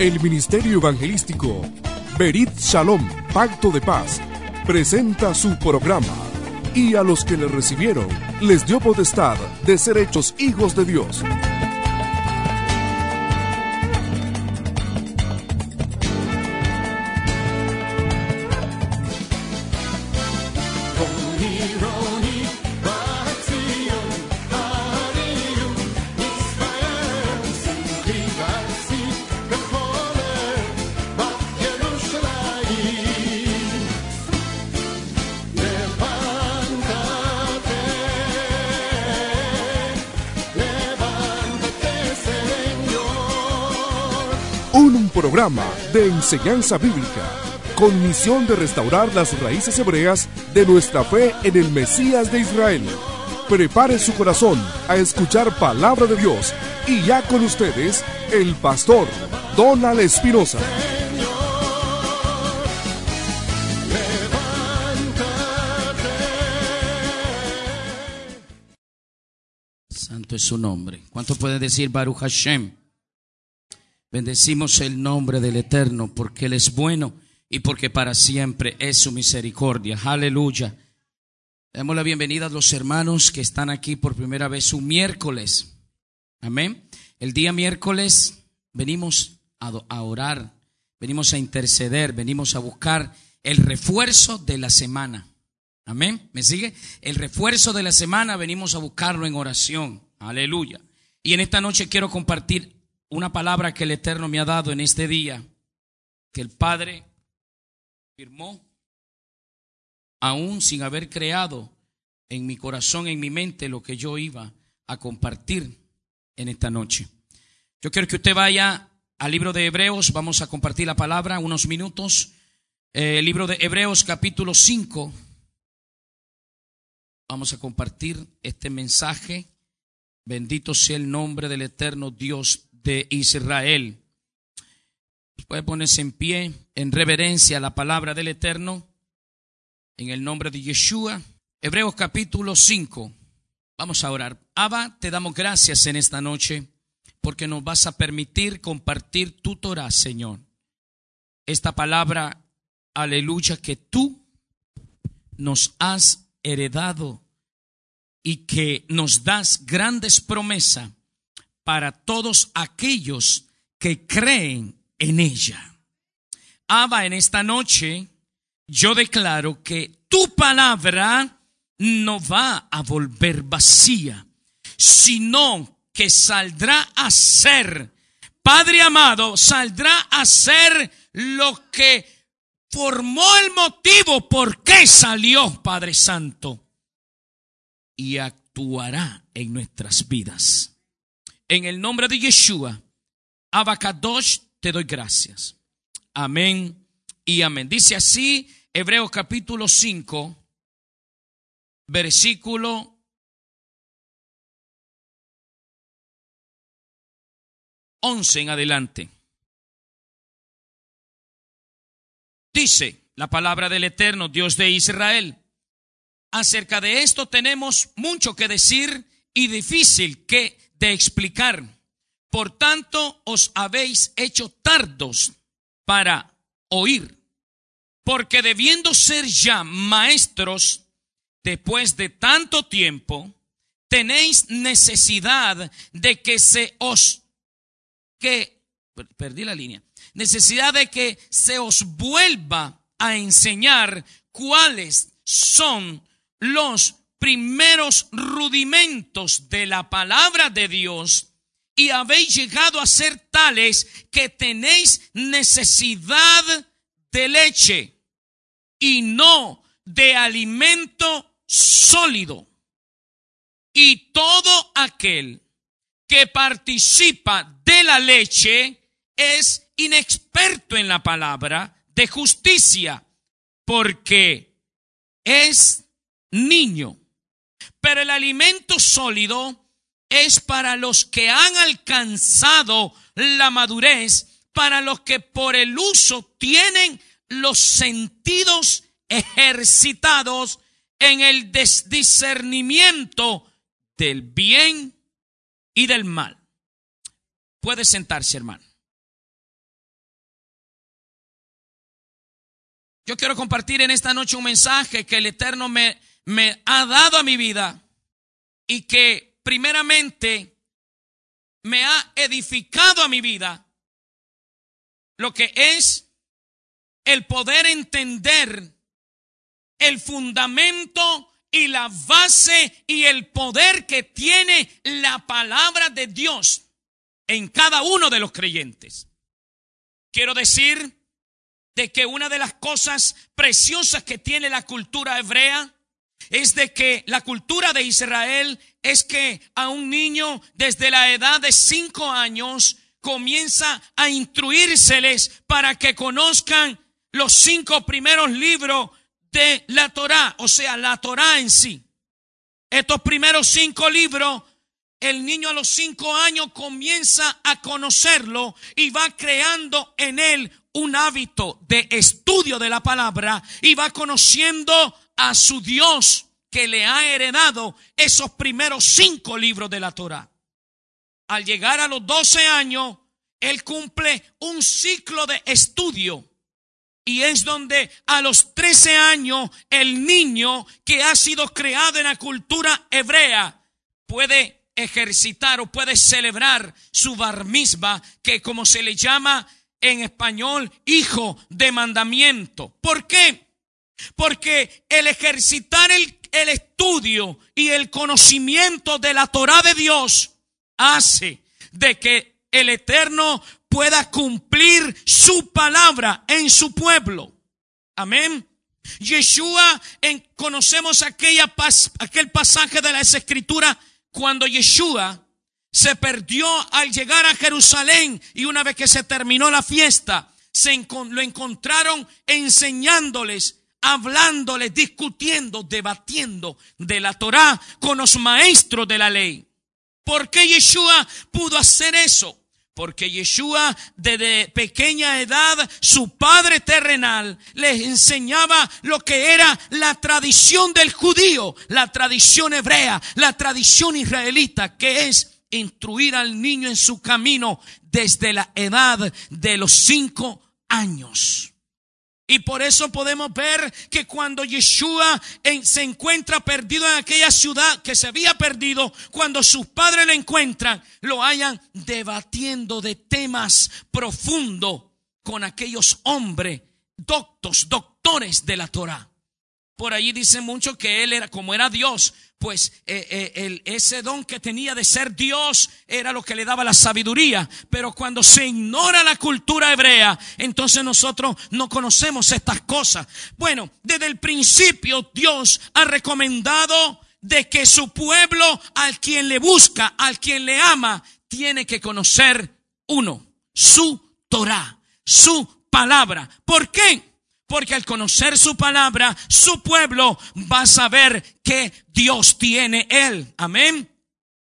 El Ministerio Evangelístico Berit Shalom, Pacto de Paz, presenta su programa y a los que le recibieron les dio potestad de ser hechos hijos de Dios. Programa de enseñanza bíblica con misión de restaurar las raíces hebreas de nuestra fe en el Mesías de Israel. Prepare su corazón a escuchar palabra de Dios y ya con ustedes el pastor Donald Espinosa. Santo es su nombre. ¿Cuánto puede decir Baruch Hashem? Bendecimos el nombre del Eterno porque Él es bueno y porque para siempre es su misericordia. Aleluya. Damos la bienvenida a los hermanos que están aquí por primera vez un miércoles. Amén. El día miércoles venimos a, a orar, venimos a interceder, venimos a buscar el refuerzo de la semana. Amén. ¿Me sigue? El refuerzo de la semana venimos a buscarlo en oración. Aleluya. Y en esta noche quiero compartir una palabra que el Eterno me ha dado en este día, que el Padre firmó, aún sin haber creado en mi corazón, en mi mente, lo que yo iba a compartir en esta noche. Yo quiero que usted vaya al libro de Hebreos, vamos a compartir la palabra unos minutos. Eh, el libro de Hebreos capítulo 5. Vamos a compartir este mensaje. Bendito sea el nombre del eterno Dios de Israel. Puede ponerse en pie en reverencia a la palabra del Eterno en el nombre de Yeshua. Hebreos capítulo 5. Vamos a orar. Abba, te damos gracias en esta noche porque nos vas a permitir compartir tu Torah, Señor. Esta palabra, aleluya, que tú nos has heredado y que nos das grandes promesas para todos aquellos que creen en ella. Abba, en esta noche yo declaro que tu palabra no va a volver vacía, sino que saldrá a ser, Padre amado, saldrá a ser lo que formó el motivo por qué salió, Padre Santo, y actuará en nuestras vidas. En el nombre de Yeshua, Abacadosh, te doy gracias. Amén y amén. Dice así Hebreos capítulo 5, versículo 11 en adelante. Dice la palabra del eterno Dios de Israel. Acerca de esto tenemos mucho que decir y difícil que de explicar. Por tanto, os habéis hecho tardos para oír, porque debiendo ser ya maestros, después de tanto tiempo, tenéis necesidad de que se os, que, perdí la línea, necesidad de que se os vuelva a enseñar cuáles son los primeros rudimentos de la palabra de Dios y habéis llegado a ser tales que tenéis necesidad de leche y no de alimento sólido. Y todo aquel que participa de la leche es inexperto en la palabra de justicia, porque es niño. Pero el alimento sólido es para los que han alcanzado la madurez, para los que por el uso tienen los sentidos ejercitados en el discernimiento del bien y del mal. Puede sentarse, hermano. Yo quiero compartir en esta noche un mensaje que el Eterno me me ha dado a mi vida y que primeramente me ha edificado a mi vida lo que es el poder entender el fundamento y la base y el poder que tiene la palabra de Dios en cada uno de los creyentes. Quiero decir de que una de las cosas preciosas que tiene la cultura hebrea es de que la cultura de Israel es que a un niño desde la edad de cinco años comienza a instruírseles para que conozcan los cinco primeros libros de la Torá, o sea, la Torá en sí. Estos primeros cinco libros, el niño a los cinco años comienza a conocerlo y va creando en él un hábito de estudio de la palabra y va conociendo a su Dios que le ha heredado esos primeros cinco libros de la Torá. Al llegar a los doce años, él cumple un ciclo de estudio y es donde a los 13 años el niño que ha sido creado en la cultura hebrea puede ejercitar o puede celebrar su bar que como se le llama en español, hijo de mandamiento. ¿Por qué? Porque el ejercitar el, el estudio y el conocimiento de la Torah de Dios hace de que el Eterno pueda cumplir su palabra en su pueblo. Amén. Yeshua, en, conocemos aquella aquel pasaje de la escritura cuando Yeshua se perdió al llegar a Jerusalén y una vez que se terminó la fiesta, se lo encontraron enseñándoles, hablándoles, discutiendo, debatiendo de la Torá con los maestros de la ley. ¿Por qué Yeshua pudo hacer eso? Porque Yeshua desde pequeña edad, su padre terrenal, les enseñaba lo que era la tradición del judío, la tradición hebrea, la tradición israelita, que es instruir al niño en su camino desde la edad de los cinco años. Y por eso podemos ver que cuando Yeshua se encuentra perdido en aquella ciudad que se había perdido, cuando sus padres lo encuentran, lo hayan debatiendo de temas profundos con aquellos hombres doctos, doctores de la Torah. Por allí dice mucho que él era, como era Dios, pues eh, eh, el, ese don que tenía de ser Dios era lo que le daba la sabiduría. Pero cuando se ignora la cultura hebrea, entonces nosotros no conocemos estas cosas. Bueno, desde el principio Dios ha recomendado de que su pueblo, al quien le busca, al quien le ama, tiene que conocer uno, su Torah, su palabra. ¿Por qué? Porque al conocer su palabra, su pueblo va a saber que Dios tiene él. Amén.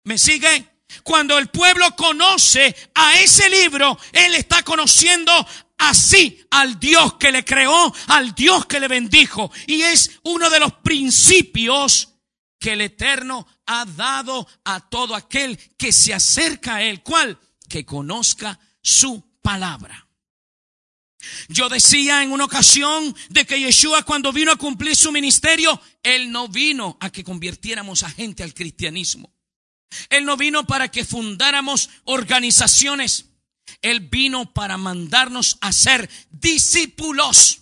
¿Me sigue? Cuando el pueblo conoce a ese libro, él está conociendo así al Dios que le creó, al Dios que le bendijo. Y es uno de los principios que el Eterno ha dado a todo aquel que se acerca a él. ¿Cuál? Que conozca su palabra. Yo decía en una ocasión de que Yeshua cuando vino a cumplir su ministerio, Él no vino a que convirtiéramos a gente al cristianismo. Él no vino para que fundáramos organizaciones. Él vino para mandarnos a ser discípulos.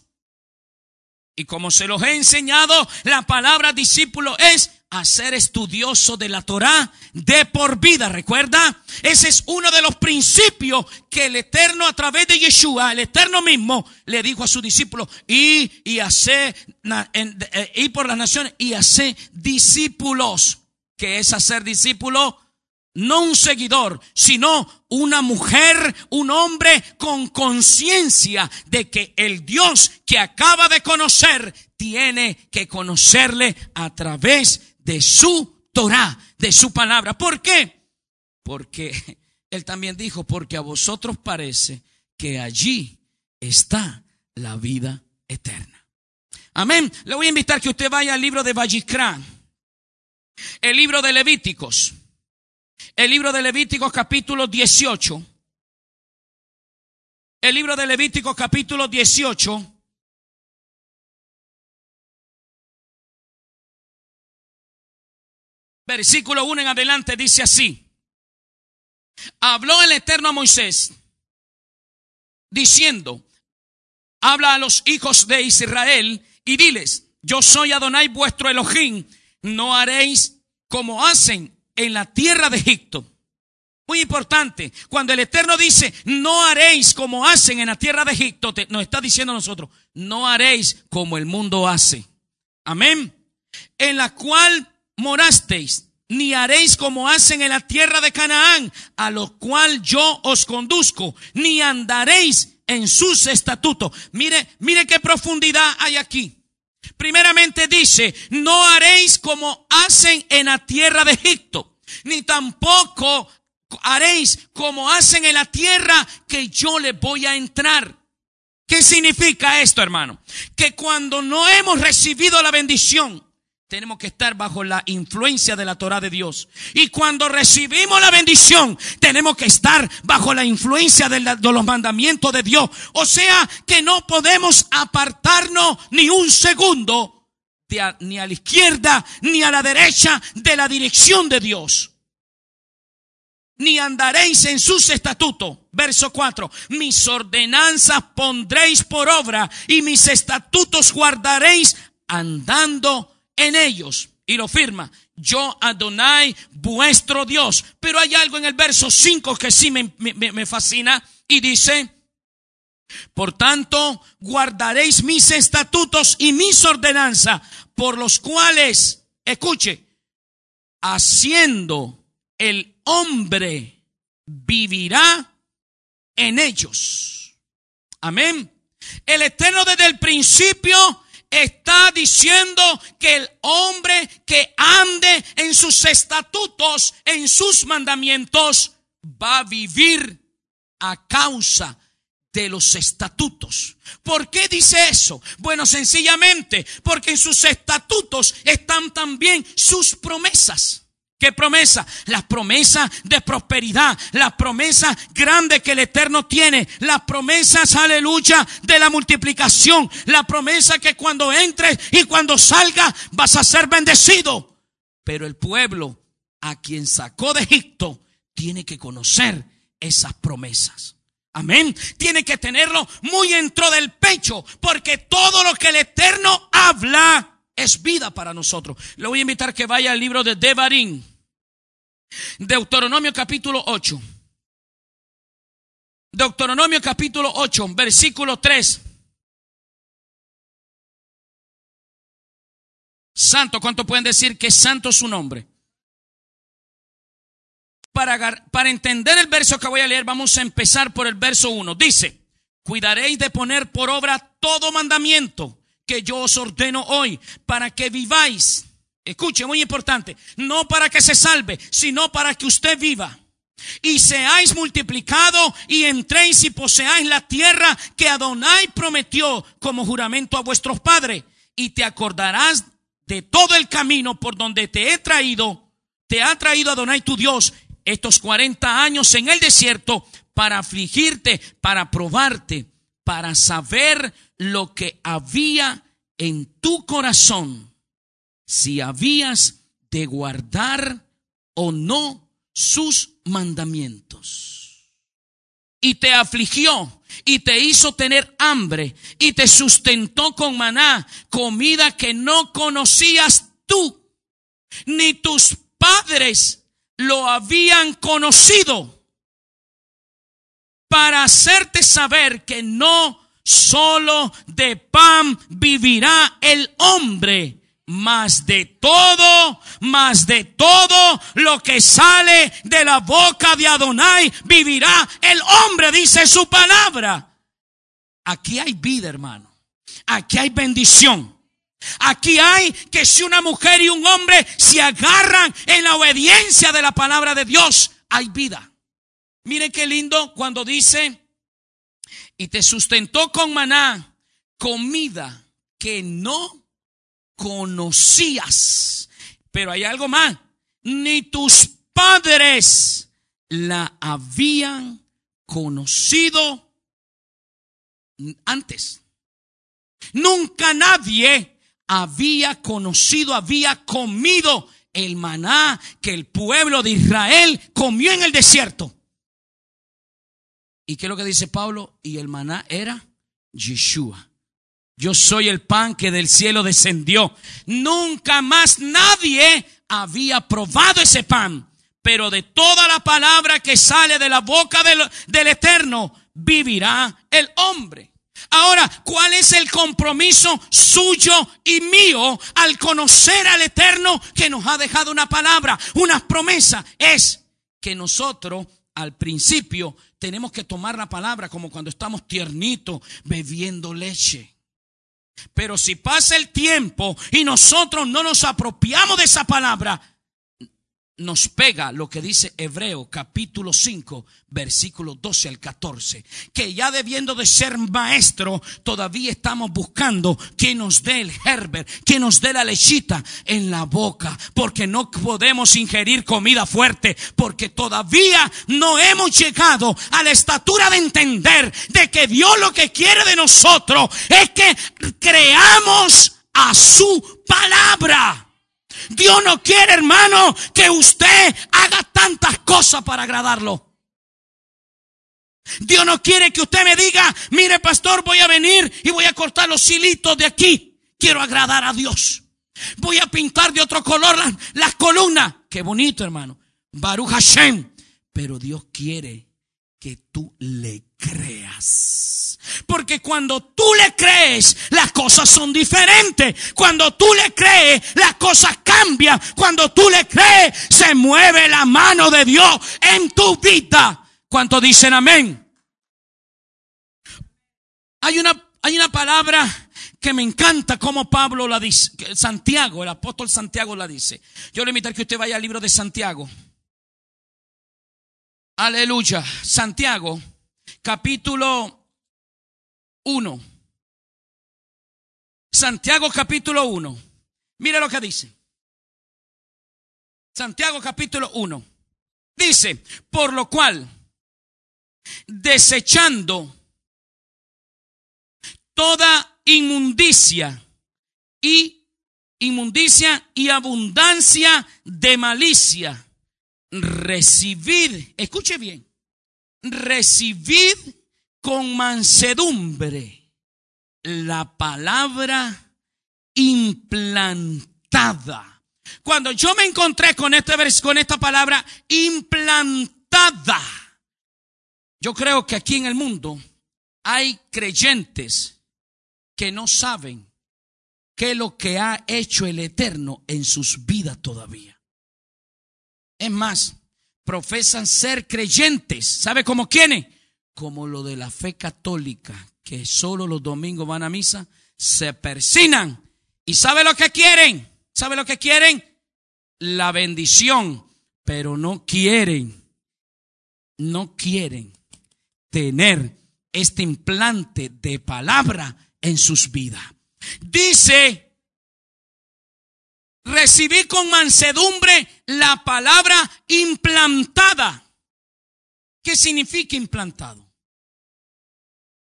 Y como se los he enseñado, la palabra discípulo es a ser estudioso de la Torá de por vida. ¿Recuerda? Ese es uno de los principios que el Eterno a través de Yeshua, el Eterno mismo, le dijo a sus discípulos, y, y hacer, eh, y por las naciones, y hacer discípulos. que es hacer discípulo? No un seguidor, sino una mujer, un hombre con conciencia de que el Dios que acaba de conocer tiene que conocerle a través de su Torah, de su palabra. ¿Por qué? Porque él también dijo, porque a vosotros parece que allí está la vida eterna. Amén. Le voy a invitar que usted vaya al libro de Vallicrán, el libro de Levíticos, el libro de Levíticos capítulo 18. El libro de Levíticos capítulo 18 versículo 1 en adelante, dice así. Habló el Eterno a Moisés, diciendo, habla a los hijos de Israel y diles, yo soy Adonai vuestro Elohim, no haréis como hacen en la tierra de Egipto. Muy importante, cuando el Eterno dice, no haréis como hacen en la tierra de Egipto, nos está diciendo a nosotros, no haréis como el mundo hace. Amén. En la cual morasteis, ni haréis como hacen en la tierra de Canaán, a lo cual yo os conduzco, ni andaréis en sus estatutos. Mire, mire qué profundidad hay aquí. Primeramente dice, no haréis como hacen en la tierra de Egipto, ni tampoco haréis como hacen en la tierra que yo le voy a entrar. ¿Qué significa esto, hermano? Que cuando no hemos recibido la bendición, tenemos que estar bajo la influencia de la Torah de Dios. Y cuando recibimos la bendición, tenemos que estar bajo la influencia de, los mandamientos de Dios. O sea que no podemos apartarnos ni un segundo ni a la izquierda ni a la derecha de la dirección de Dios ni andaréis en sus estatutos. Verso 4. Mis ordenanzas pondréis por obra y mis estatutos guardaréis andando en ellos. Y lo firma. Yo Adonai, vuestro Dios. Pero hay algo en el verso 5 que sí me, me fascina y dice, por tanto, guardaréis mis estatutos y mis ordenanzas, por los cuales, escuche, haciendo el hombre vivirá en ellos. Amén. El Eterno desde el principio está diciendo que el hombre que ande en sus estatutos, en sus mandamientos, va a vivir a causa de los estatutos. ¿Por qué dice eso? Bueno, sencillamente porque en sus estatutos están también sus promesas. ¿Qué promesa? Las promesas de prosperidad, las promesas grandes que el Eterno tiene, las promesas, aleluya, de la multiplicación, la promesa que cuando entres y cuando salgas vas a ser bendecido. Pero el pueblo a quien sacó de Egipto tiene que conocer esas promesas. Amén. Tiene que tenerlo muy dentro del pecho, porque todo lo que el Eterno habla es vida para nosotros. Le voy a invitar que vaya al libro de Devarim. Deuteronomio capítulo 8. Deuteronomio capítulo 8, versículo 3. Santo, ¿cuánto pueden decir que santo es su nombre? Para, para entender el verso que voy a leer, vamos a empezar por el verso 1. Dice, cuidaréis de poner por obra todo mandamiento que yo os ordeno hoy, para que viváis. Escuche, muy importante, no para que se salve, sino para que usted viva. Y seáis multiplicado y entréis y poseáis la tierra que Adonai prometió como juramento a vuestros padres. Y te acordarás de todo el camino por donde te he traído, te ha traído Adonai tu Dios estos 40 años en el desierto para afligirte, para probarte, para saber lo que había en tu corazón, si habías de guardar o no sus mandamientos. Y te afligió y te hizo tener hambre y te sustentó con maná, comida que no conocías tú, ni tus padres lo habían conocido, para hacerte saber que no solo de pan vivirá el hombre, más de todo, más de todo lo que sale de la boca de Adonai vivirá el hombre, dice su palabra. Aquí hay vida, hermano. Aquí hay bendición. Aquí hay que si una mujer y un hombre se agarran en la obediencia de la palabra de Dios, hay vida. Miren qué lindo cuando dice y te sustentó con maná, comida que no conocías. Pero hay algo más, ni tus padres la habían conocido antes. Nunca nadie había conocido, había comido el maná que el pueblo de Israel comió en el desierto. ¿Y qué es lo que dice Pablo? Y el maná era Yeshua. Yo soy el pan que del cielo descendió. Nunca más nadie había probado ese pan. Pero de toda la palabra que sale de la boca del, del Eterno, vivirá el hombre. Ahora, ¿cuál es el compromiso suyo y mío al conocer al Eterno que nos ha dejado una palabra, una promesa? Es que nosotros al principio tenemos que tomar la palabra como cuando estamos tiernitos bebiendo leche. Pero si pasa el tiempo y nosotros no nos apropiamos de esa palabra, nos pega lo que dice Hebreo capítulo 5 versículo 12 al 14, que ya debiendo de ser maestro, todavía estamos buscando que nos dé el Herbert, que nos dé la lechita en la boca, porque no podemos ingerir comida fuerte, porque todavía no hemos llegado a la estatura de entender de que Dios lo que quiere de nosotros es que creamos a su palabra. Dios no quiere, hermano, que usted haga tantas cosas para agradarlo. Dios no quiere que usted me diga, mire pastor, voy a venir y voy a cortar los hilitos de aquí. Quiero agradar a Dios. Voy a pintar de otro color las, columnas. Qué bonito, hermano. Baruch Hashem. Pero Dios quiere que tú le creas. Porque cuando tú le crees, las cosas son diferentes. Cuando tú le crees, las cosas cambian. Cuando tú le crees, se mueve la mano de Dios en tu vida. ¿Cuánto dicen amén? Hay una, hay una palabra que me encanta como Pablo la dice, Santiago, el apóstol Santiago la dice. Yo le invito a que usted vaya al libro de Santiago. Aleluya. Santiago, capítulo 1. Santiago capítulo 1. Mire lo que dice. Santiago capítulo 1. Dice, por lo cual, desechando toda inmundicia y inmundicia y abundancia de malicia, recibid, escuche bien, recibid con mansedumbre la palabra implantada. Cuando yo me encontré con, este, con esta palabra implantada, yo creo que aquí en el mundo hay creyentes que no saben qué es lo que ha hecho el Eterno en sus vidas todavía. Es más, profesan ser creyentes. ¿Sabe cómo quiénes? Como lo de la fe católica, que solo los domingos van a misa, se persinan. ¿Y sabe lo que quieren? ¿Sabe lo que quieren? La bendición, pero no quieren, no quieren tener este implante de palabra en sus vidas. Dice recibí con mansedumbre la palabra implantada. ¿Qué significa implantado?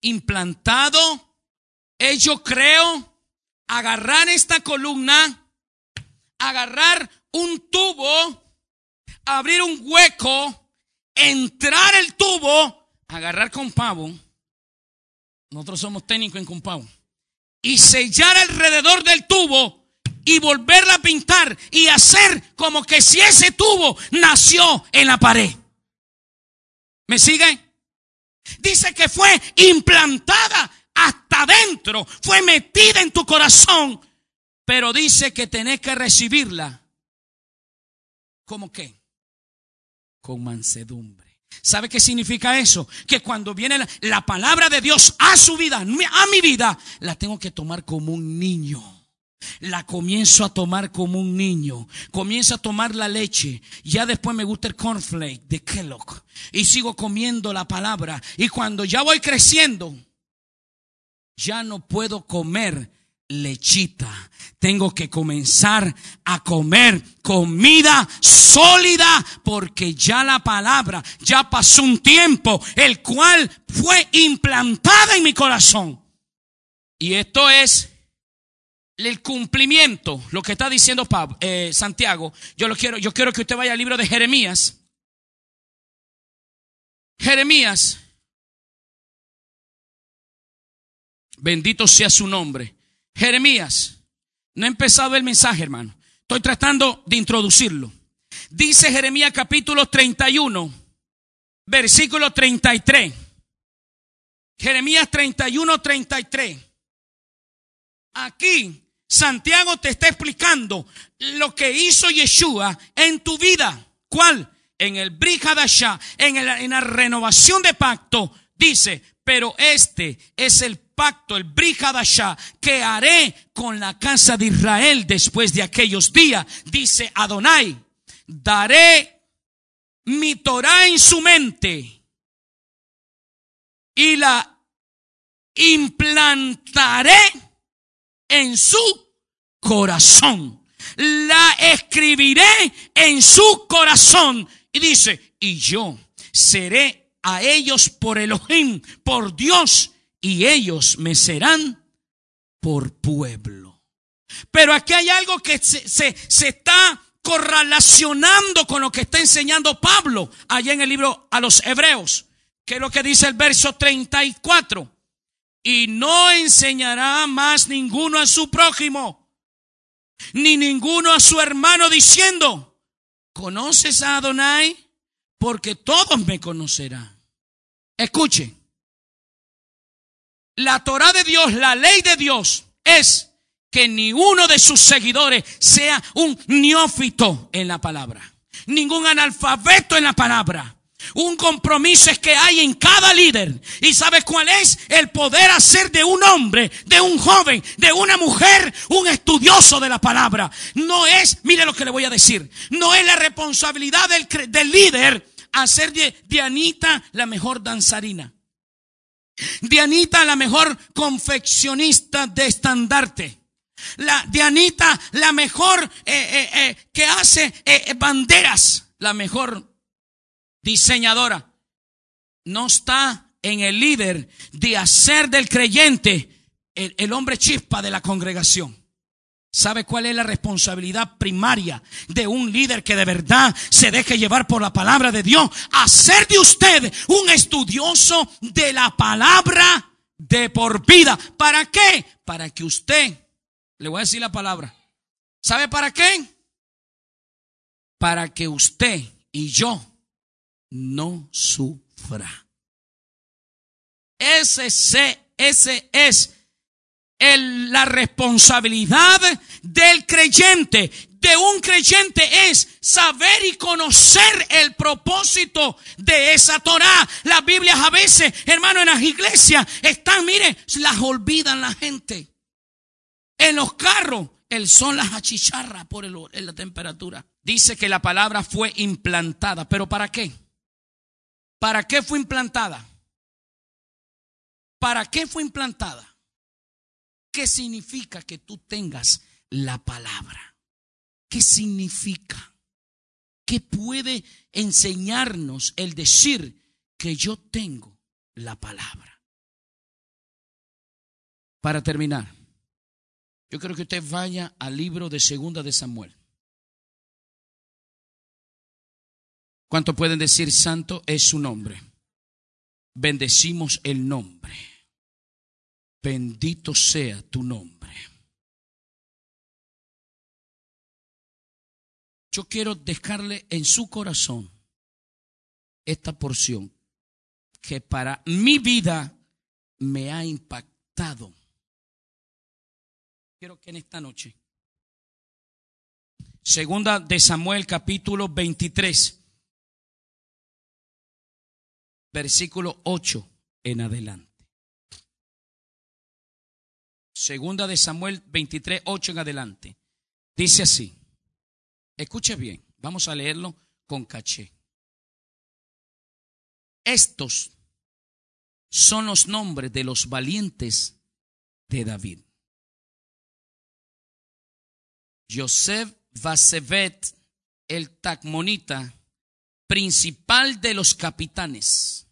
Implantado es yo creo agarrar esta columna, agarrar un tubo, abrir un hueco, entrar el tubo, agarrar con pavo. Nosotros somos técnicos en con pavo. Y sellar alrededor del tubo y volverla a pintar y hacer como que si ese tubo nació en la pared. ¿Me sigue? Dice que fue implantada hasta adentro, fue metida en tu corazón, pero dice que tenés que recibirla. ¿Cómo qué? Con mansedumbre. ¿Sabe qué significa eso? Que cuando viene la, la, palabra de Dios a su vida, a mi vida, la tengo que tomar como un niño la comienzo a tomar como un niño. Comienzo a tomar la leche. Ya después me gusta el cornflake de Kellogg. Y sigo comiendo la palabra. Y cuando ya voy creciendo, ya no puedo comer lechita. Tengo que comenzar a comer comida sólida porque ya la palabra, ya pasó un tiempo, el cual fue implantada en mi corazón. Y esto es el cumplimiento, lo que está diciendo Pablo, eh, Santiago, yo lo quiero, yo quiero que usted vaya al libro de Jeremías. Jeremías. Bendito sea su nombre. Jeremías. No he empezado el mensaje, hermano. Estoy tratando de introducirlo. Dice Jeremías capítulo 31, versículo 33. Jeremías 31, 33. Aquí Santiago te está explicando lo que hizo Yeshua en tu vida. ¿Cuál? En el Brihadashah, en, en la renovación de pacto, dice, pero este es el pacto, el Brihadashah, que haré con la casa de Israel después de aquellos días, dice Adonai. Daré mi Torah en su mente y la implantaré en su corazón. La escribiré en su corazón. Y dice, y yo seré a ellos por Elohim, por Dios, y ellos me serán por pueblo. Pero aquí hay algo que se, se, se está correlacionando con lo que está enseñando Pablo allá en el libro a los hebreos, que es lo que dice el verso 34 y no enseñará más ninguno a su prójimo, ni ninguno a su hermano diciendo, ¿conoces a Adonai? Porque todos me conocerán. Escuche, la Torah de Dios, la ley de Dios es que ni uno de sus seguidores sea un neófito en la palabra, ningún analfabeto en la palabra. Un compromiso es que hay en cada líder. ¿Y sabes cuál es? El poder hacer de un hombre, de un joven, de una mujer, un estudioso de la palabra. No es, mire lo que le voy a decir, no es la responsabilidad del, del líder hacer de Dianita la mejor danzarina. Dianita la mejor confeccionista de estandarte. La Dianita la mejor eh, eh, eh, que hace banderas. La mejor diseñadora, no está en el líder de hacer del creyente el, hombre chispa de la congregación. ¿Sabe cuál es la responsabilidad primaria de un líder que de verdad se deje llevar por la palabra de Dios? Hacer de usted un estudioso de la palabra de por vida. ¿Para qué? Para que usted, le voy a decir la palabra, ¿sabe para qué? Para que usted y yo no sufra. Ese, ese es el, la responsabilidad del creyente. De un creyente es saber y conocer el propósito de esa Torah. Las Biblias a veces, hermano, en las iglesias están, mire, las olvidan la gente. En los carros, el sol las achicharra por la temperatura. Dice que la palabra fue implantada, pero ¿para qué? ¿Para qué fue implantada? ¿Para qué fue implantada? ¿Qué significa que tú tengas la palabra? ¿Qué significa? ¿Qué puede enseñarnos el decir que yo tengo la palabra? Para terminar, yo creo que usted vaya al libro de Segunda de Samuel. ¿Cuánto pueden decir santo es su nombre? Bendecimos el nombre. Bendito sea tu nombre. Yo quiero dejarle en su corazón esta porción que para mi vida me ha impactado. Quiero que en esta noche, segunda de Samuel capítulo 23, versículo 8 en adelante. Segunda de Samuel 23, 8 en adelante. Dice así. Escuche bien, vamos a leerlo con caché. Estos son los nombres de los valientes de David. Joseph Vasevet, el Tacmonita, principal de los capitanes.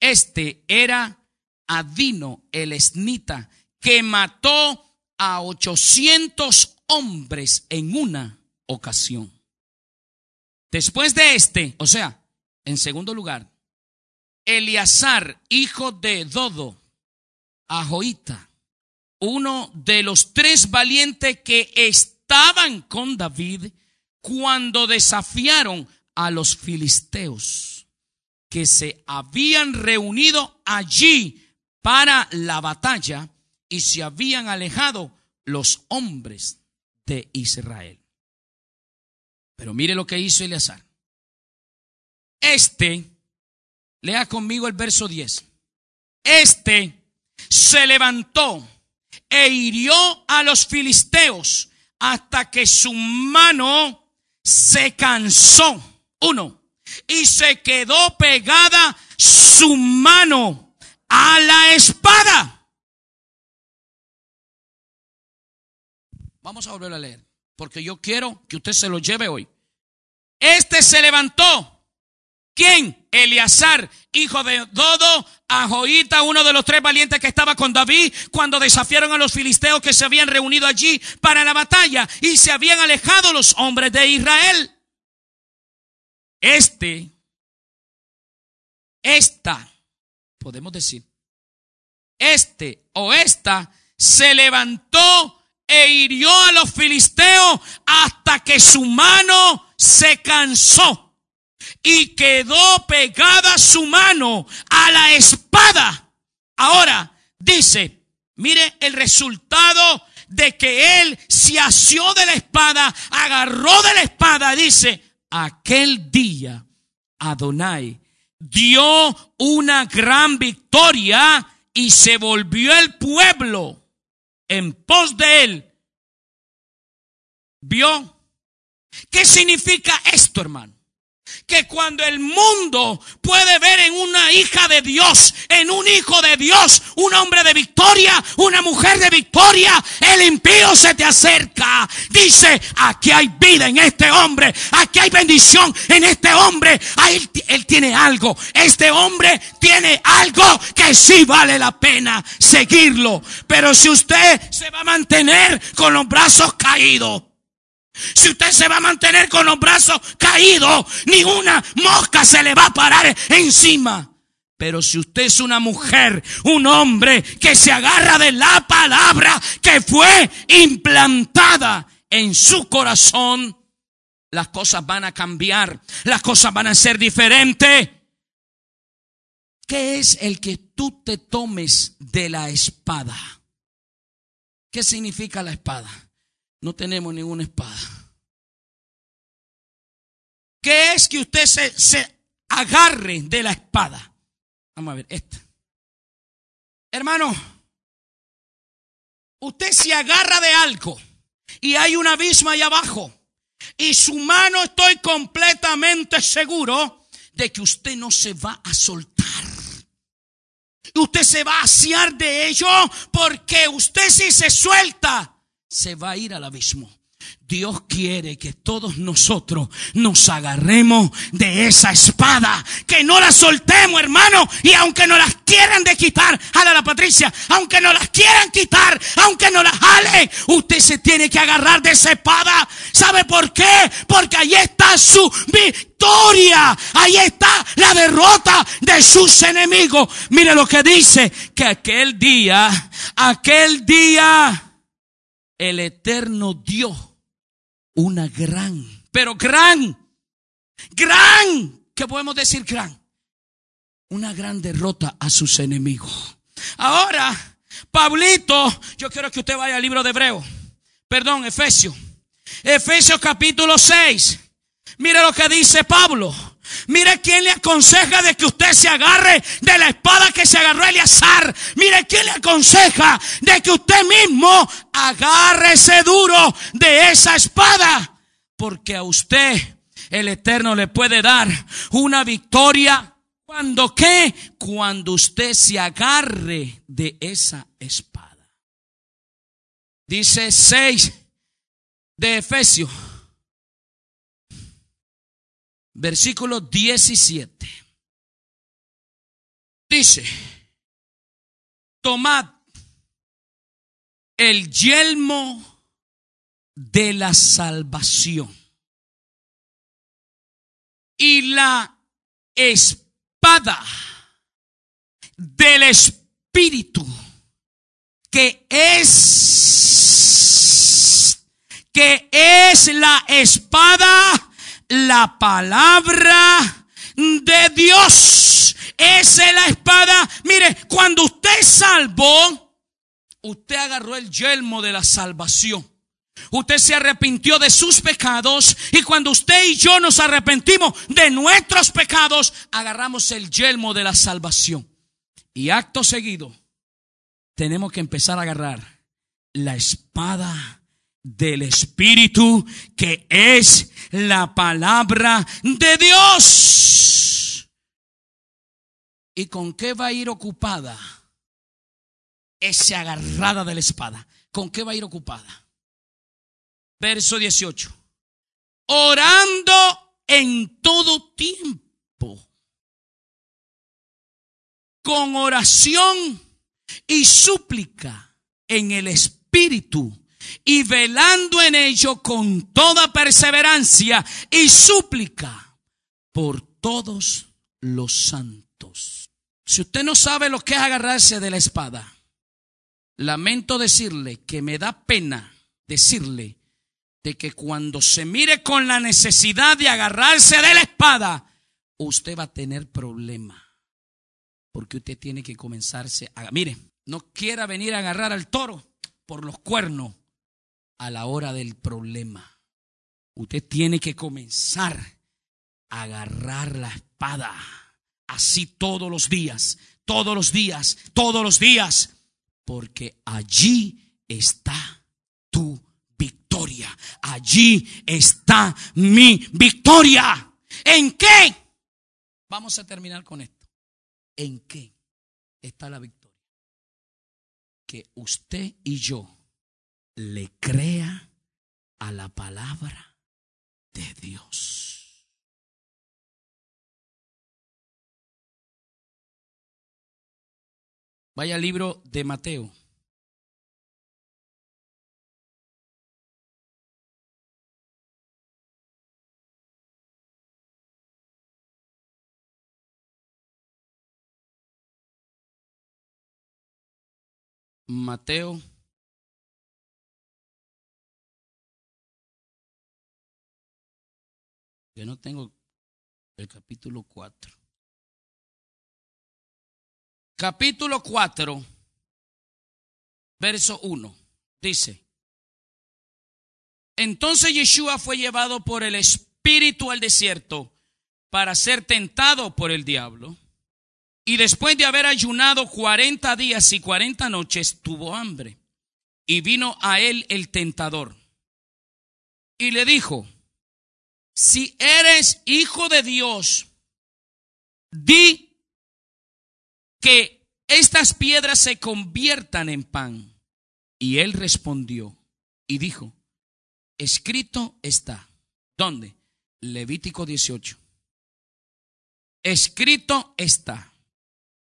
Este era Adino el esnita, que mató a 800 hombres en una ocasión. Después de este, o sea, en segundo lugar, Eleazar, hijo de Dodo, Joita, uno de los tres valientes que estaban con David cuando desafiaron a los filisteos que se habían reunido allí para la batalla y se habían alejado los hombres de Israel. Pero mire lo que hizo Eleazar. Este, lea conmigo el verso 10. Este se levantó e hirió a los filisteos hasta que su mano se cansó. Y se quedó pegada su mano a la espada. Vamos a volver a leer, porque yo quiero que usted se lo lleve hoy. Este se levantó. ¿Quién? Eleazar, hijo de Dodo, a Joita, uno de los tres valientes que estaba con David, cuando desafiaron a los filisteos que se habían reunido allí para la batalla y se habían alejado los hombres de Israel. Este, esta, podemos decir, este o esta se levantó e hirió a los filisteos hasta que su mano se cansó y quedó pegada su mano a la espada. Ahora dice, mire el resultado de que él se asió de la espada, agarró de la espada, dice, aquel día Adonai dio una gran victoria y se volvió el pueblo en pos de él, vio. ¿Qué significa esto, hermano? Que cuando el mundo puede ver en una hija de Dios, en un hijo de Dios, un hombre de victoria, una mujer de victoria, el impío se te acerca. Dice, aquí hay vida en este hombre, aquí hay bendición en este hombre. Él, él tiene algo, este hombre tiene algo que sí vale la pena seguirlo. Pero si usted se va a mantener con los brazos caídos, si usted se va a mantener con los brazos caídos, ni una mosca se le va a parar encima. Pero si usted es una mujer, un hombre que se agarra de la palabra que fue implantada en su corazón, las cosas van a cambiar, las cosas van a ser diferentes. ¿Qué es el que tú te tomes de la espada? ¿Qué significa la espada? No tenemos ninguna espada. ¿Qué es que usted se, se agarre de la espada? Vamos a ver, esta. Hermano, usted se agarra de algo y hay un abismo ahí abajo y su mano estoy completamente seguro de que usted no se va a soltar. Usted se va a asear de ello porque usted si se suelta se va a ir al abismo. Dios quiere que todos nosotros nos agarremos de esa espada, que no la soltemos, hermano, y aunque nos las quieran de quitar, a la Patricia, aunque nos las quieran quitar, aunque nos las jale, usted se tiene que agarrar de esa espada. ¿Sabe por qué? Porque ahí está su victoria, ahí está la derrota de sus enemigos. Mire lo que dice, que aquel día, aquel día, el Eterno dio una gran, pero gran, gran, ¿qué podemos decir gran? Una gran derrota a sus enemigos. Ahora, Pablito, yo quiero que usted vaya al libro de Hebreo, perdón, Efesios, Efesios capítulo 6. Mira lo que dice Pablo. Mire quién le aconseja de que usted se agarre de la espada que se agarró Eleazar. Mire quién le aconseja de que usted mismo agarre ese duro de esa espada. Porque a usted el Eterno le puede dar una victoria. ¿Cuando qué? Cuando usted se agarre de esa espada. Dice 6 de Efesios versículo 17. Dice, tomad el yelmo de la salvación y la espada del Espíritu, que es, que es la espada, la palabra de Dios. Es la espada. Mire, cuando usted es salvo, usted agarró el yelmo de la salvación. Usted se arrepintió de sus pecados y cuando usted y yo nos arrepentimos de nuestros pecados, agarramos el yelmo de la salvación. Y acto seguido, tenemos que empezar a agarrar la espada del Espíritu, que es la palabra de Dios. ¿Y con qué va a ir ocupada esa agarrada de la espada? ¿Con qué va a ir ocupada? verso 18. Orando en todo tiempo, con oración y súplica en el Espíritu, y velando en ello con toda perseverancia y súplica por todos los santos. Si usted no sabe lo que es agarrarse de la espada, lamento decirle que me da pena decirle de que cuando se mire con la necesidad de agarrarse de la espada, usted va a tener problema. Porque usted tiene que comenzarse a... Mire, no quiera venir a agarrar al toro por los cuernos a la hora del problema. Usted tiene que comenzar a agarrar la espada. Así todos los días, todos los días, todos los días. Porque allí está tu victoria. Allí está mi victoria. ¿En qué? Vamos a terminar con esto. ¿En qué está la victoria? Que usted y yo le crea a la palabra de Dios. Vaya al libro de Mateo. Mateo. Yo no tengo el capítulo 4. Capítulo 4, verso 1. Dice, entonces Yeshua fue llevado por el Espíritu al desierto para ser tentado por el diablo. Y después de haber ayunado cuarenta días y cuarenta noches, tuvo hambre. Y vino a él el tentador. Y le dijo, si eres hijo de Dios, di que estas piedras se conviertan en pan. Y él respondió y dijo, escrito está. ¿Dónde? Levítico 18. Escrito está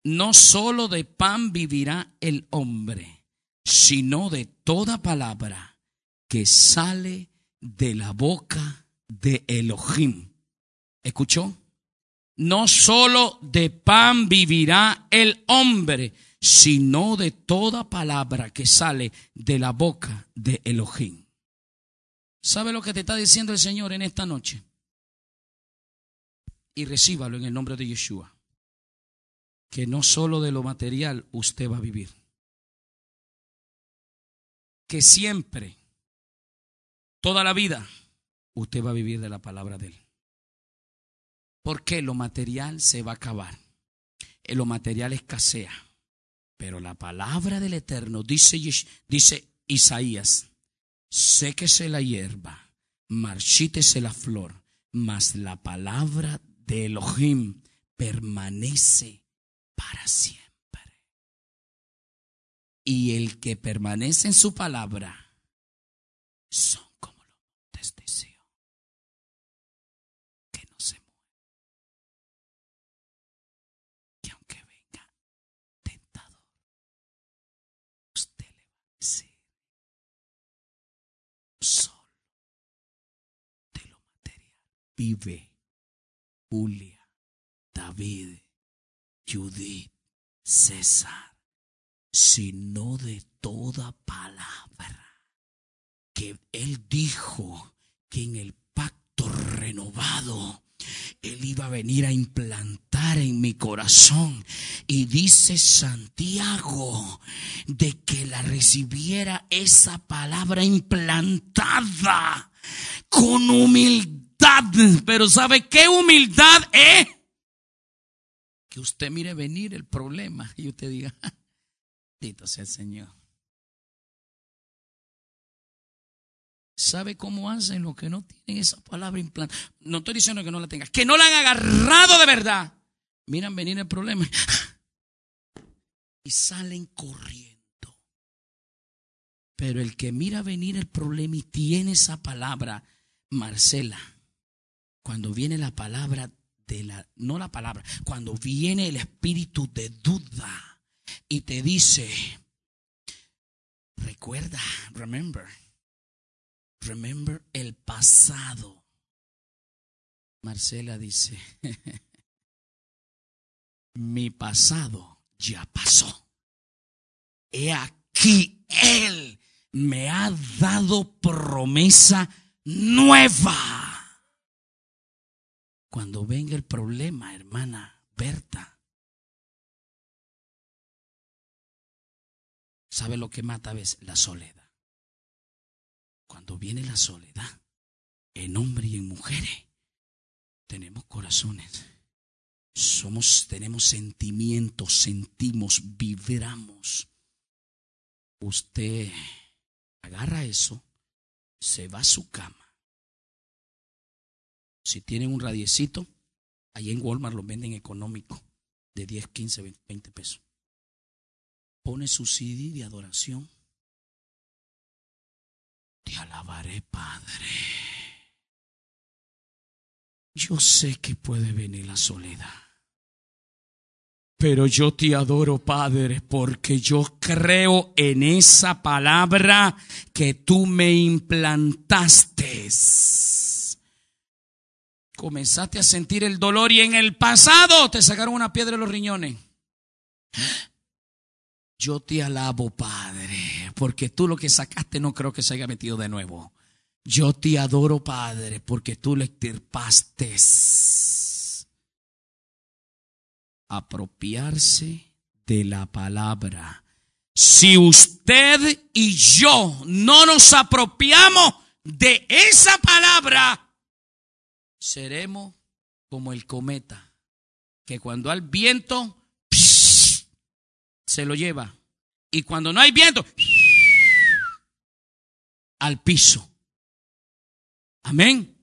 no solo de pan vivirá el hombre, sino de toda palabra que sale de la boca de Elohim. ¿Escuchó? No solo de pan vivirá el hombre, sino de toda palabra que sale de la boca de Elohim. ¿Sabe lo que te está diciendo el Señor en esta noche? Y recíbalo en el nombre de Yeshua que no solo de lo material usted va a vivir. Que siempre, toda la vida, usted va a vivir de la palabra de Él. Porque lo material se va a acabar. Eh, lo material escasea. Pero la palabra del Eterno, dice, dice Isaías, séquese la hierba, marchítese la flor, mas la palabra de Elohim permanece para siempre. Y el que permanece en su palabra son como los montes de Sion, que no se mueven. Que aunque venga tentador, usted le va a decir, vive Julia, David, Judith, César, sino de toda palabra que él dijo que en el pacto renovado él iba a venir a implantar en mi corazón. Y dice Santiago de que la recibiera esa palabra implantada con humildad. Pero ¿sabe qué humildad es? Que usted mire venir el problema y usted diga, bendito sea el Señor. ¿Sabe cómo hacen los que no tienen esa palabra implantada? No estoy diciendo que no la tengan, que no la han agarrado de verdad. Miran venir el problema y salen corriendo. Pero el que mira venir el problema y tiene esa palabra, Marcela, cuando viene la palabra de la, no la palabra, cuando viene el espíritu de duda y te dice, recuerda, remember Remember el pasado. Marcela dice, mi pasado ya pasó. He aquí, Él me ha dado promesa nueva. Cuando venga el problema, hermana Berta, ¿sabe lo que mata a veces? La soledad cuando viene la soledad, en hombres y en mujeres, tenemos corazones. Somos, tenemos sentimientos, sentimos, vibramos. Usted agarra eso, se va a su cama. Si tienen un radiecito, ahí en Walmart lo venden económico, de 10, 15, 20 pesos. Pone su CD de adoración te alabaré, Padre. Yo sé que puede venir la soledad. Pero yo te adoro, Padre, porque yo creo en esa palabra que tú me implantaste. Comenzaste a sentir el dolor y en el pasado te sacaron una piedra de los riñones. Yo te alabo, Padre, porque tú lo que sacaste no creo que se haya metido de nuevo. Yo te adoro, Padre, porque tú le extirpaste. Apropiarse de la palabra. Si usted y yo no nos apropiamos de esa palabra, seremos como el cometa, que cuando al viento se lo lleva. Y cuando no hay viento, al piso. Amén.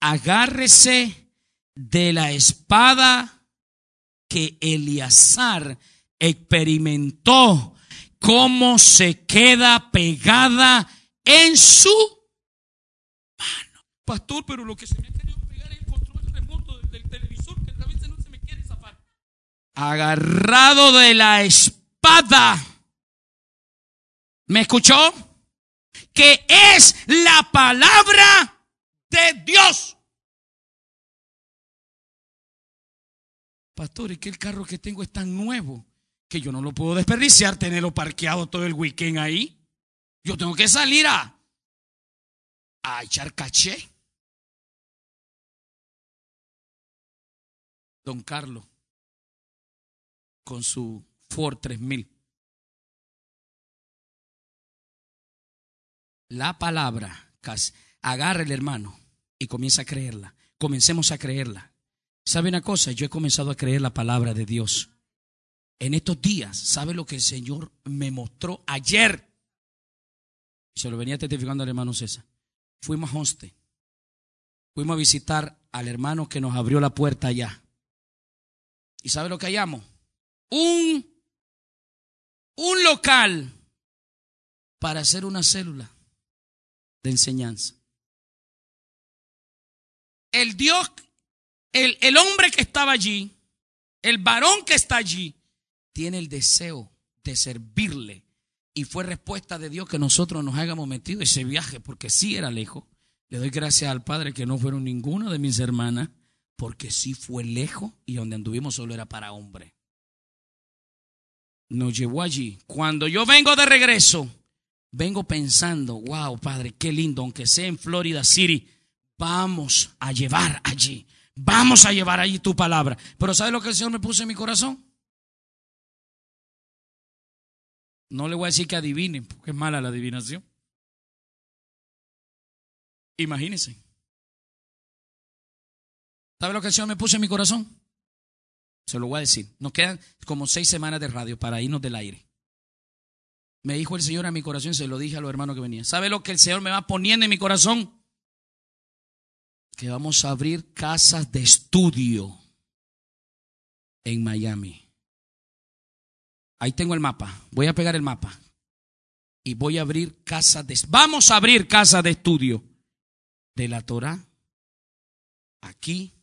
Agárrese de la espada que Eleazar experimentó, cómo se queda pegada en su. Pastor, pero lo que se me ha querido pegar es el control remoto del televisor agarrado de la espada. ¿Me escuchó? Que es la palabra de Dios. Pastor, es que el carro que tengo es tan nuevo que yo no lo puedo desperdiciar, tenerlo parqueado todo el weekend ahí. Yo tengo que salir a, a echar caché. Don Carlos con su Ford 3000. La palabra, agarra el hermano y comienza a creerla. Comencemos a creerla. ¿Sabe una cosa? Yo he comenzado a creer la palabra de Dios. En estos días, ¿sabe lo que el Señor me mostró ayer? Se lo venía testificando al hermano César. Fuimos a Honste. Fuimos a visitar al hermano que nos abrió la puerta allá. ¿Y sabe lo que hallamos? un, un local para hacer una célula de enseñanza. El Dios, el, el hombre que estaba allí, el varón que está allí, tiene el deseo de servirle. Y fue respuesta de Dios que nosotros nos hayamos metido ese viaje, porque sí era lejos. Le doy gracias al Padre que no fueron ninguna de mis hermanas, porque sí fue lejos y donde anduvimos solo era para hombre. Nos llevó allí. Cuando yo vengo de regreso, vengo pensando, wow, Padre, qué lindo, aunque sea en Florida City, vamos a llevar allí, vamos a llevar allí tu palabra. Pero ¿sabe lo que el Señor me puso en mi corazón? No le voy a decir que adivinen, porque es mala la adivinación. Imagínense. ¿Sabe lo que el Señor me puso en mi corazón? Se lo voy a decir. Nos quedan como seis semanas de radio para irnos del aire. Me dijo el Señor a mi corazón, se lo dije a los hermanos que venían. ¿Sabe lo que el Señor me va poniendo en mi corazón? Que vamos a abrir casas de estudio en Miami. Ahí tengo el mapa. Voy a pegar el mapa. Y voy a abrir casas de... Vamos a abrir casas de estudio de la Torah. Aquí,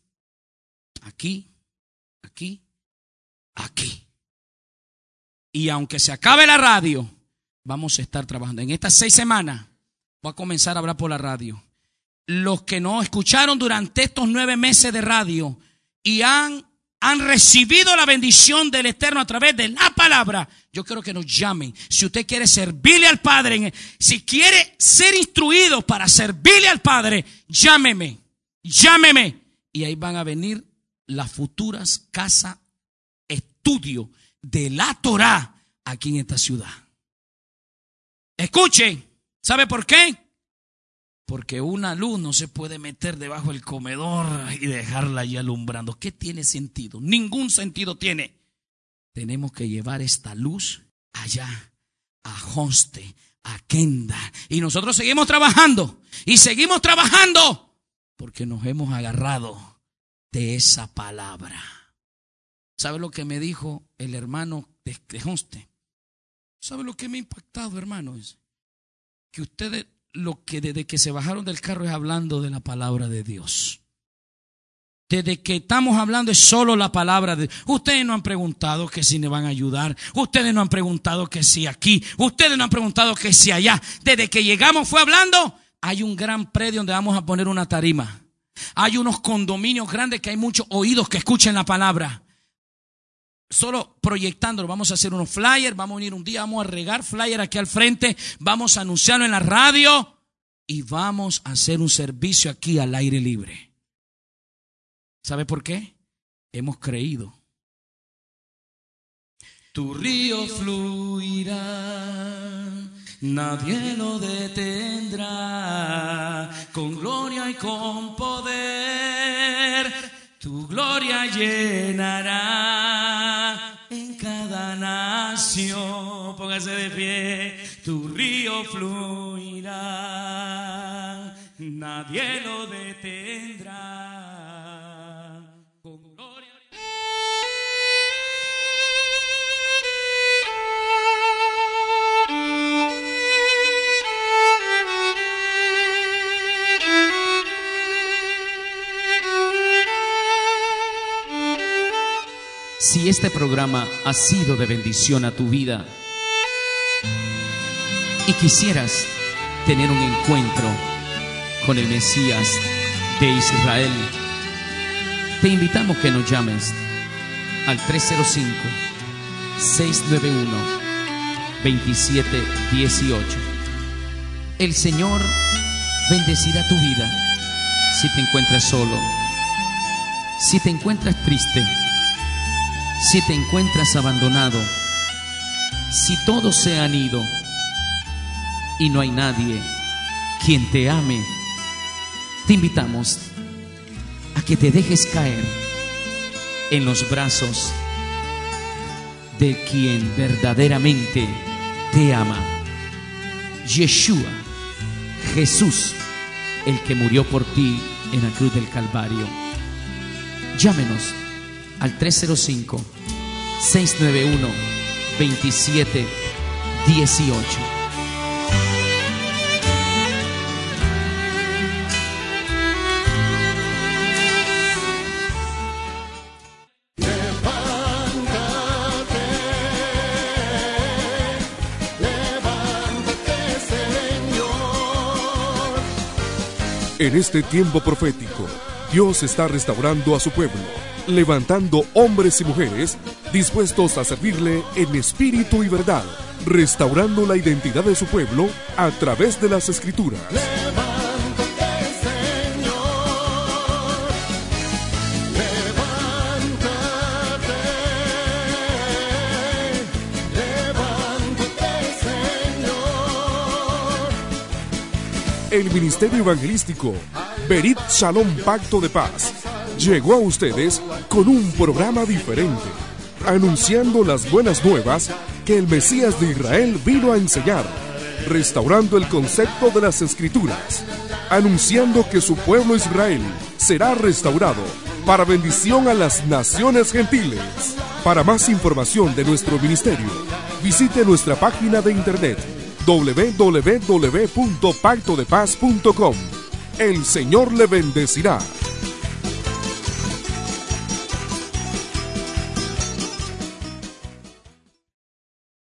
aquí, aquí, aquí. Y aunque se acabe la radio, vamos a estar trabajando. En estas seis semanas voy a comenzar a hablar por la radio. Los que no escucharon durante estos nueve meses de radio y han, han recibido la bendición del Eterno a través de la palabra, yo quiero que nos llamen. Si usted quiere servirle al Padre, si quiere ser instruido para servirle al Padre, llámeme, llámeme. Y ahí van a venir las futuras casas estudio de la Torah aquí en esta ciudad. Escuche, ¿sabe por qué? Porque una luz no se puede meter debajo del comedor y dejarla ahí alumbrando. ¿Qué tiene sentido? Ningún sentido tiene. Tenemos que llevar esta luz allá, a Honste, a Kenda. Y nosotros seguimos trabajando. Y seguimos trabajando porque nos hemos agarrado de esa palabra. ¿Sabe lo que me dijo el hermano de? ¿Sabe lo que me ha impactado, hermano? Es que ustedes lo que desde que se bajaron del carro es hablando de la palabra de Dios. Desde que estamos hablando es solo la palabra de Ustedes no han preguntado que si me van a ayudar. Ustedes no han preguntado que si aquí. Ustedes no han preguntado que si allá. Desde que llegamos fue hablando. Hay un gran predio donde vamos a poner una tarima. Hay unos condominios grandes que hay muchos oídos que escuchen la palabra solo proyectándolo, vamos a hacer unos flyers, vamos a venir un día, vamos a regar flyers aquí al frente, vamos a anunciarlo en la radio y vamos a hacer un servicio aquí al aire libre. ¿Sabe por qué? Hemos creído. Tu río fluirá, nadie lo detendrá, con gloria y con poder, tu gloria llenará en cada nación. Póngase de pie, tu río fluirá, nadie lo detendrá. Este programa ha sido de bendición a tu vida y quisieras tener un encuentro con el Mesías de Israel, te invitamos que nos llames al 305-691-2718. El Señor bendecirá tu vida si te encuentras solo, si te encuentras triste si te encuentras abandonado, si todos se han ido y no hay nadie quien te ame, te invitamos a que te dejes caer en los brazos de quien verdaderamente te ama. Yeshua, Jesús, el que murió por ti en la cruz del Calvario. Llámenos al 305 691 2718. En este tiempo profético, Dios está restaurando a su pueblo, levantando hombres y mujeres dispuestos a servirle en espíritu y verdad, restaurando la identidad de su pueblo a través de las escrituras. El Ministerio Evangelístico Berit Shalom Pacto de Paz llegó a ustedes con un programa diferente, anunciando las buenas nuevas que el Mesías de Israel vino a enseñar, restaurando el concepto de las escrituras, anunciando que su pueblo Israel será restaurado para bendición a las naciones gentiles. Para más información de nuestro ministerio, visite nuestra página de internet www.pactodepaz.com. El Señor le bendecirá.